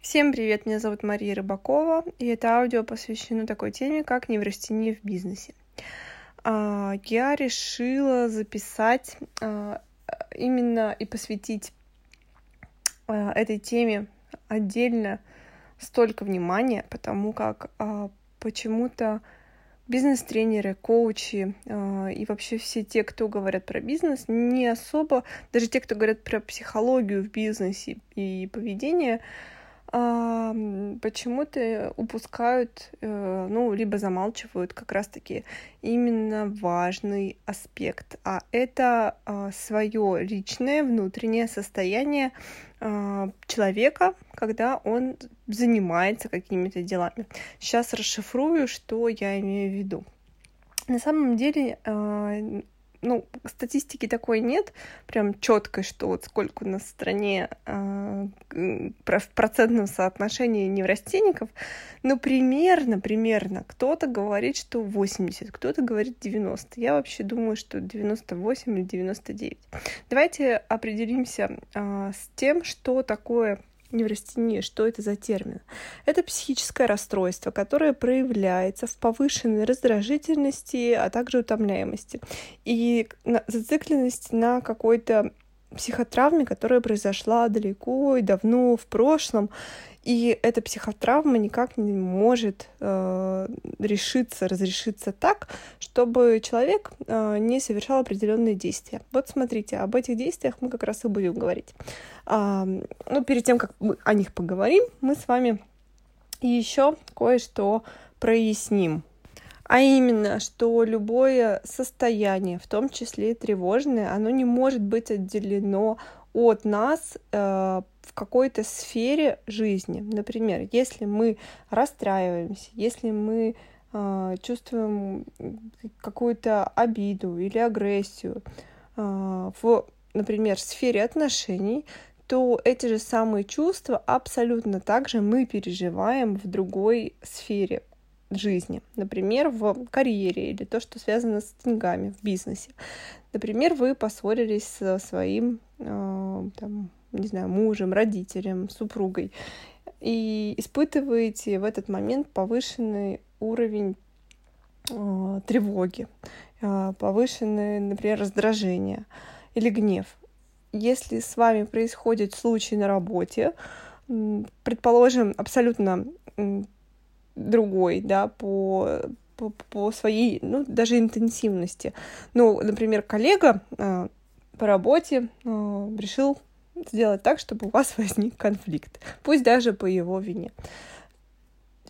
Всем привет, меня зовут Мария Рыбакова, и это аудио посвящено такой теме, как неврастения в бизнесе. А, я решила записать а, именно и посвятить а, этой теме отдельно столько внимания, потому как почему-то бизнес-тренеры, коучи и вообще все те, кто говорят про бизнес, не особо, даже те, кто говорят про психологию в бизнесе и поведение, почему-то упускают, э, ну, либо замалчивают как раз-таки именно важный аспект, а это а, свое личное внутреннее состояние а, человека, когда он занимается какими-то делами. Сейчас расшифрую, что я имею в виду. На самом деле а, ну, статистики такой нет, прям четкой, что вот сколько у нас в стране э, в процентном соотношении неврастенников, но примерно, примерно, кто-то говорит, что 80, кто-то говорит 90. Я вообще думаю, что 98 или 99. Давайте определимся э, с тем, что такое неврастения, что это за термин? Это психическое расстройство, которое проявляется в повышенной раздражительности, а также утомляемости и зацикленности на какой-то психотравме, которая произошла далеко и давно в прошлом, и эта психотравма никак не может э, решиться, разрешиться так, чтобы человек э, не совершал определенные действия. Вот смотрите, об этих действиях мы как раз и будем говорить. А, ну, перед тем, как мы о них поговорим, мы с вами еще кое-что проясним. А именно, что любое состояние, в том числе и тревожное, оно не может быть отделено от нас э, в какой-то сфере жизни. Например, если мы расстраиваемся, если мы э, чувствуем какую-то обиду или агрессию э, в, например, сфере отношений, то эти же самые чувства абсолютно так же мы переживаем в другой сфере жизни. Например, в карьере или то, что связано с деньгами в бизнесе. Например, вы поссорились со своим э, там, не знаю, мужем, родителем, супругой, и испытываете в этот момент повышенный уровень э, тревоги, э, повышенное, например, раздражение или гнев. Если с вами происходит случай на работе, предположим, абсолютно другой, да, по, по, по своей, ну, даже интенсивности. Ну, например, коллега э, по работе э, решил сделать так, чтобы у вас возник конфликт, пусть даже по его вине.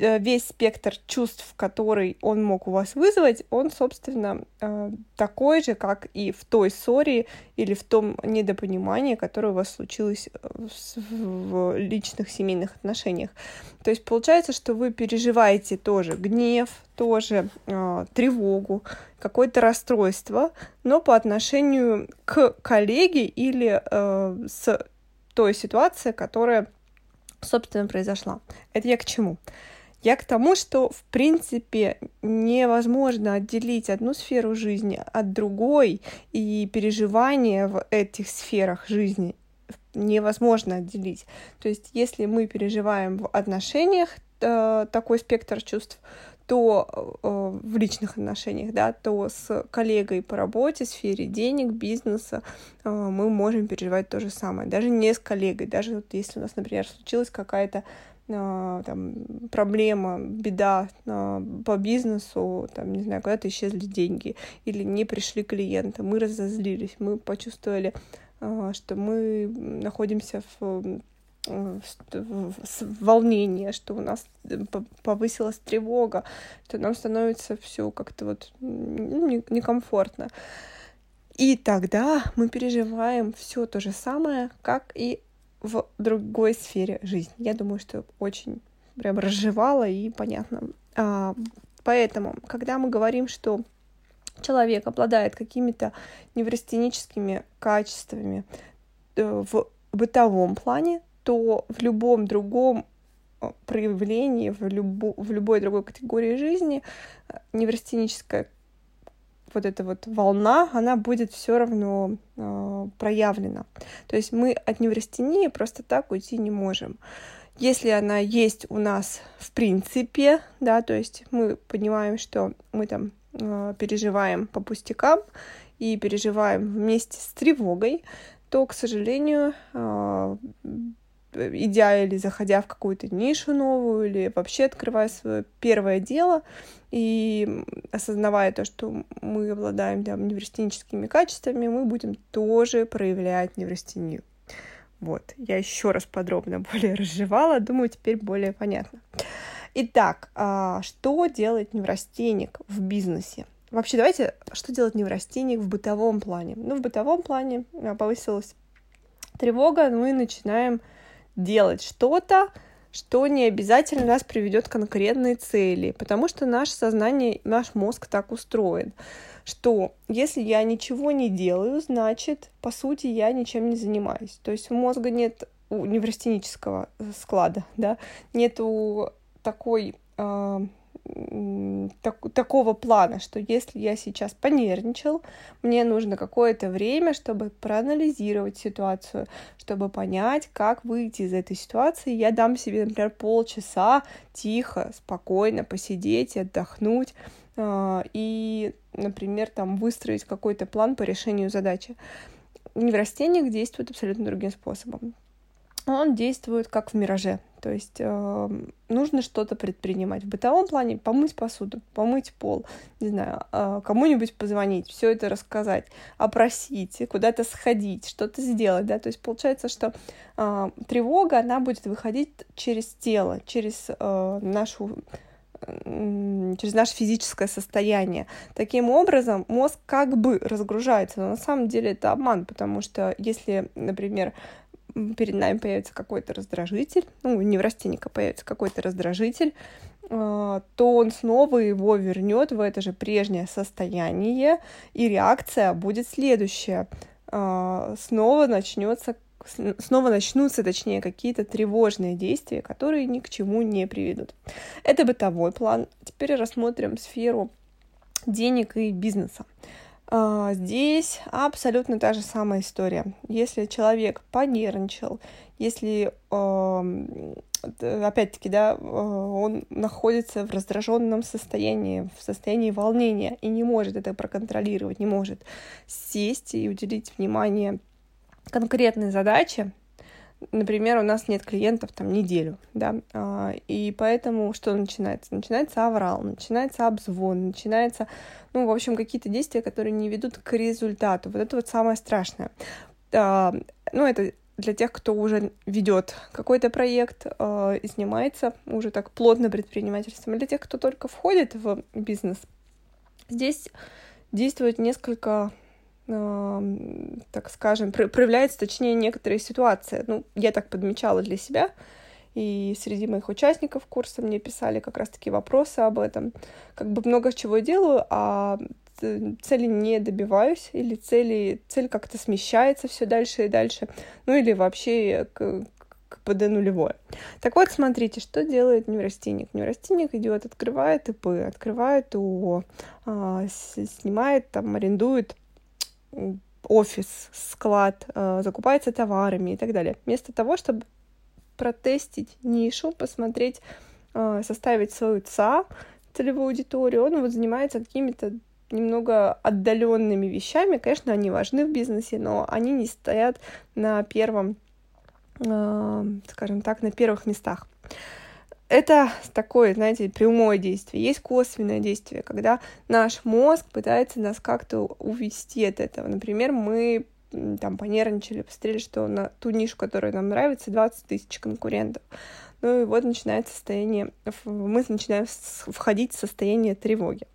Э, весь спектр чувств, который он мог у вас вызвать, он, собственно, э, такой же, как и в той ссоре или в том недопонимании, которое у вас случилось э, в личных семейных отношениях. То есть получается, что вы переживаете тоже гнев, тоже тревогу, какое-то расстройство, но по отношению к коллеге или с той ситуации, которая, собственно, произошла. Это я к чему? Я к тому, что, в принципе, невозможно отделить одну сферу жизни от другой, и переживания в этих сферах жизни невозможно отделить. То есть, если мы переживаем в отношениях э, такой спектр чувств, то э, в личных отношениях, да, то с коллегой по работе, сфере денег, бизнеса э, мы можем переживать то же самое. Даже не с коллегой, даже вот если у нас, например, случилась какая-то там, проблема, беда а, по бизнесу, там, не знаю, куда-то исчезли деньги или не пришли клиенты, мы разозлились, мы почувствовали, а, что мы находимся в волнение, что у нас повысилась тревога, что нам становится все как-то вот ну, некомфортно. И тогда мы переживаем все то же самое, как и в другой сфере жизни. Я думаю, что очень прям разжевала и понятно. А, поэтому, когда мы говорим, что человек обладает какими-то неврастеническими качествами э, в бытовом плане, то в любом другом э, проявлении, в, любо, в любой другой категории жизни э, неврастеническое вот эта вот волна, она будет все равно э, проявлена. То есть мы от неврастении просто так уйти не можем. Если она есть у нас в принципе, да, то есть мы понимаем, что мы там э, переживаем по пустякам и переживаем вместе с тревогой, то, к сожалению, э, идя или заходя в какую-то нишу новую, или вообще открывая свое первое дело и осознавая то, что мы обладаем там, неврастеническими качествами, мы будем тоже проявлять неврастению. Вот, я еще раз подробно более разжевала, думаю, теперь более понятно. Итак, а, что делает неврастенник в бизнесе? Вообще, давайте, что делает неврастенник в бытовом плане? Ну, в бытовом плане а, повысилась тревога, мы начинаем делать что-то, что не обязательно нас приведет к конкретной цели, потому что наше сознание, наш мозг так устроен, что если я ничего не делаю, значит, по сути, я ничем не занимаюсь. То есть у мозга нет у неврастенического склада, да, нету такой э, так, такого плана, что если я сейчас понервничал, мне нужно какое-то время, чтобы проанализировать ситуацию, чтобы понять, как выйти из этой ситуации. Я дам себе, например, полчаса тихо, спокойно посидеть и отдохнуть, э, и, например, там выстроить какой-то план по решению задачи. Неврастенник действует абсолютно другим способом он действует как в мираже. То есть э, нужно что-то предпринимать. В бытовом плане помыть посуду, помыть пол, не знаю, э, кому-нибудь позвонить, все это рассказать, опросить, куда-то сходить, что-то сделать, да. То есть получается, что э, тревога, она будет выходить через тело, через э, нашу через наше физическое состояние. Таким образом, мозг как бы разгружается, но на самом деле это обман, потому что если, например, перед нами появится какой-то раздражитель, ну, у неврастенника появится какой-то раздражитель, а, то он снова его вернет в это же прежнее состояние, и реакция будет следующая. А, снова начнется снова начнутся, точнее, какие-то тревожные действия, которые ни к чему не приведут. Это бытовой план. Теперь рассмотрим сферу денег и бизнеса. А, здесь абсолютно та же самая история. Если человек понервничал, если опять-таки, да, он находится в раздраженном состоянии, в состоянии волнения и не может это проконтролировать, не может сесть и уделить внимание конкретной задаче, например, у нас нет клиентов там неделю, да, а, и поэтому что начинается? Начинается аврал, начинается обзвон, начинается, ну, в общем, какие-то действия, которые не ведут к результату. Вот это вот самое страшное. А, ну, это для тех, кто уже ведет какой-то проект э, и занимается уже так плотно предпринимательством, для тех, кто только входит в бизнес, здесь действует несколько так скажем, проявляется, точнее, некоторые ситуации. Ну, я так подмечала для себя, и среди моих участников курса мне писали как раз-таки вопросы об этом. Как бы много чего делаю, а цели не добиваюсь, или цели, цель как-то смещается все дальше и дальше, ну или вообще к, к ПД нулевое. Так вот, смотрите, что делает неврастенник. Неврастенник идет, открывает ИП, открывает ООО, а, снимает, там, арендует офис, склад, э, закупается товарами и так далее. Вместо того, чтобы протестить нишу, посмотреть, э, составить свою ЦА, целевую аудиторию, он вот занимается какими-то немного отдаленными вещами. Конечно, они важны в бизнесе, но они не стоят на первом, э, скажем так, на первых местах это такое, знаете, прямое действие. Есть косвенное действие, когда наш мозг пытается нас как-то увести от этого. Например, мы там понервничали, посмотрели, что на ту нишу, которая нам нравится, 20 тысяч конкурентов. Ну и вот начинается состояние, мы начинаем входить в состояние тревоги.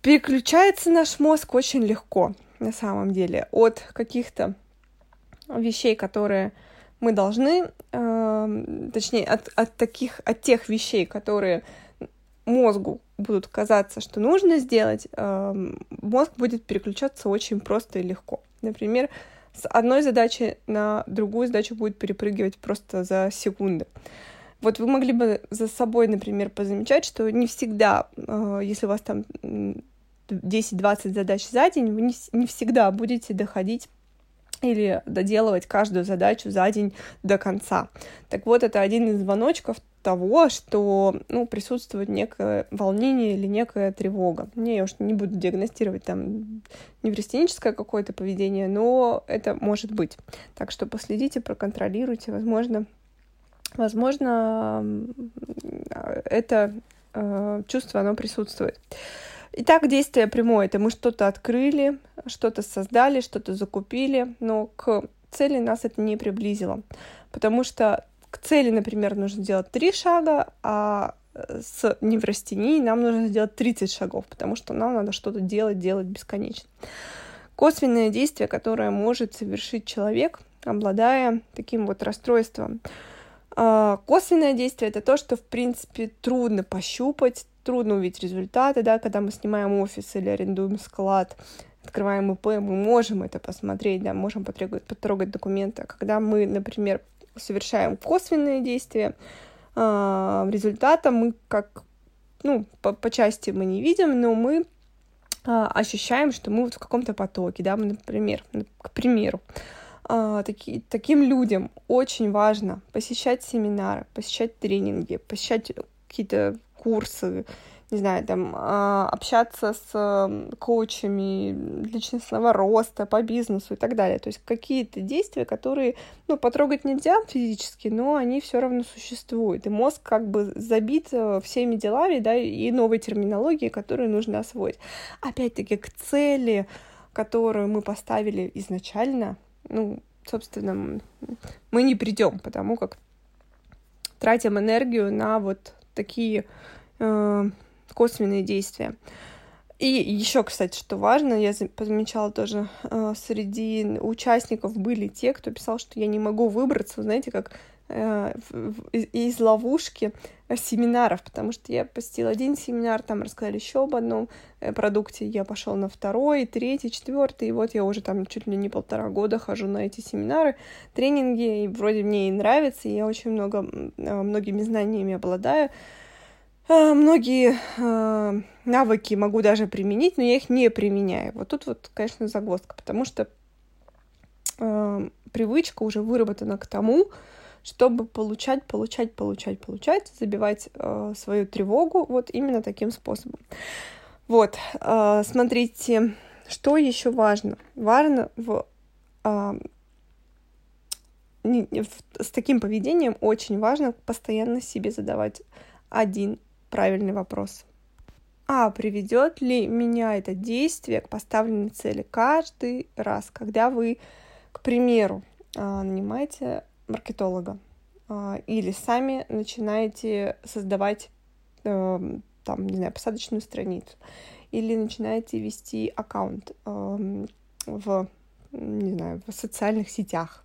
Переключается наш мозг очень легко, на самом деле, от каких-то вещей, которые мы должны, э, точнее, от, от таких, от тех вещей, которые мозгу будут казаться, что нужно сделать, э, мозг будет переключаться очень просто и легко. Например, с одной задачи на другую задачу будет перепрыгивать просто за секунды. Вот вы могли бы за собой, например, позамечать, что не всегда, э, если у вас там 10-20 задач за день, вы не, не всегда будете доходить или доделывать каждую задачу за день до конца. Так вот, это один из звоночков того, что ну, присутствует некое волнение или некая тревога. Не, я уж не буду диагностировать там неврастеническое какое-то поведение, но это может быть. Так что последите, проконтролируйте, возможно, возможно, это э, чувство, оно присутствует. Итак, действие прямое — это мы что-то открыли, что-то создали, что-то закупили, но к цели нас это не приблизило, потому что к цели, например, нужно сделать три шага, а с неврастенией нам нужно сделать 30 шагов, потому что нам надо что-то делать, делать бесконечно. Косвенное действие, которое может совершить человек, обладая таким вот расстройством. А, косвенное действие — это то, что, в принципе, трудно пощупать, трудно увидеть результаты, да, когда мы снимаем офис или арендуем склад, открываем ИП, мы можем это посмотреть, да, можем потрогать, потрогать документы. А когда мы, например, совершаем косвенные действия, э, результата мы как, ну, по, по части мы не видим, но мы э, ощущаем, что мы вот в каком-то потоке, да, мы, например, к примеру, таки, таким людям очень важно посещать семинары, посещать тренинги, посещать какие-то курсы, не знаю, там, а, общаться с коучами личностного роста по бизнесу и так далее. То есть какие-то действия, которые, ну, потрогать нельзя физически, но они все равно существуют. И мозг как бы забит э, всеми делами, да, и новой терминологией, которую нужно освоить. Опять-таки, к цели, которую мы поставили изначально, ну, собственно, мы не придем, потому как тратим энергию на вот такие э, косвенные действия. И еще, кстати, что важно, я замечала тоже, э, среди участников были те, кто писал, что я не могу выбраться, знаете, как э, из ловушки семинаров, потому что я посетила один семинар, там рассказали еще об одном э, продукте, я пошел на второй, третий, четвертый, и вот я уже там чуть ли не полтора года хожу на эти семинары, тренинги, и вроде мне и нравится, и я очень много, многими знаниями обладаю, Э, многие э, навыки могу даже применить, но я их не применяю. Вот тут вот, конечно, загвоздка, потому что э, привычка уже выработана к тому, чтобы получать, получать, получать, получать, забивать свою тревогу вот именно таким способом. Вот, смотрите, что еще важно? Важно в, с таким поведением очень важно постоянно себе задавать один правильный вопрос. А приведет ли меня это действие к поставленной цели каждый раз, когда вы, к примеру, а, нанимаете маркетолога а, или сами начинаете создавать эм, там, не знаю, посадочную страницу, или начинаете вести аккаунт эм, в, не знаю, в социальных сетях.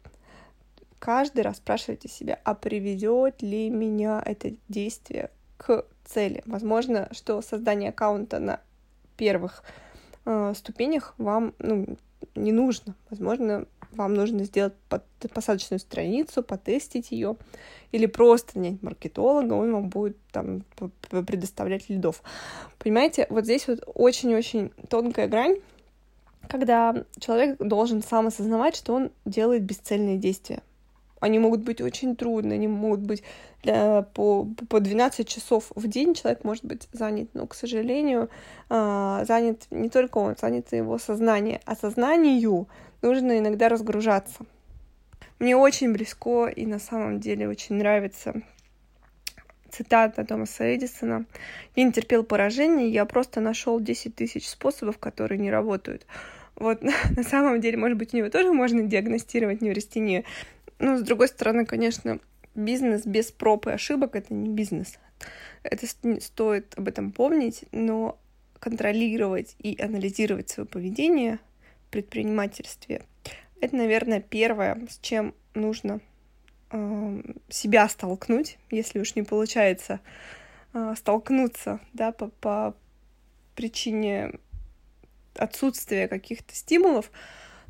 Каждый раз спрашивайте себя, а приведет ли меня это действие к цели. Возможно, что создание аккаунта на первых э, ступенях вам ну, не нужно. Возможно, вам нужно сделать под, посадочную страницу, потестить ее, или просто нанять маркетолога, он вам будет там предоставлять лидов. Понимаете, вот здесь вот очень-очень тонкая грань, когда человек должен сам осознавать, что он делает бесцельные действия. Они могут быть очень трудные, они могут быть для, по, по 12 часов в день человек может быть занят, но, к сожалению, а, занят не только он, занято его сознание. А сознанию нужно иногда разгружаться. Мне очень близко и на самом деле очень нравится цитата Томаса Эдисона. «Я не терпел поражения, я просто нашел 10 тысяч способов, которые не работают». Вот на самом деле, может быть, у него тоже можно диагностировать неврастению, ну, с другой стороны, конечно, бизнес без проб и ошибок — это не бизнес. Это стоит об этом помнить, но контролировать и анализировать свое поведение в предпринимательстве — это, наверное, первое, с чем нужно э, себя столкнуть, если уж не получается э, столкнуться, да, по, по причине отсутствия каких-то стимулов,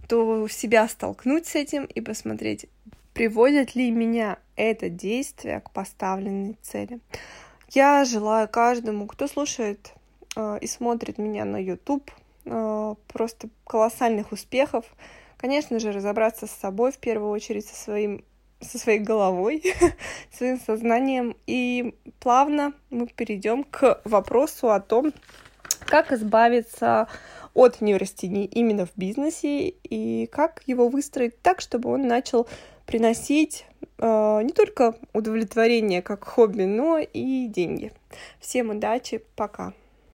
то себя столкнуть с этим и посмотреть, Приводит ли меня это действие к поставленной цели? Я желаю каждому, кто слушает э, и смотрит меня на YouTube, э, просто колоссальных успехов, Конечно же, разобраться с собой в первую очередь, со своим со своей головой, своим сознанием. И плавно мы перейдем к вопросу о том, как избавиться от неврастении именно в бизнесе и как его выстроить так, чтобы он начал приносить э, не только удовлетворение как хобби, но и деньги. Всем удачи, пока!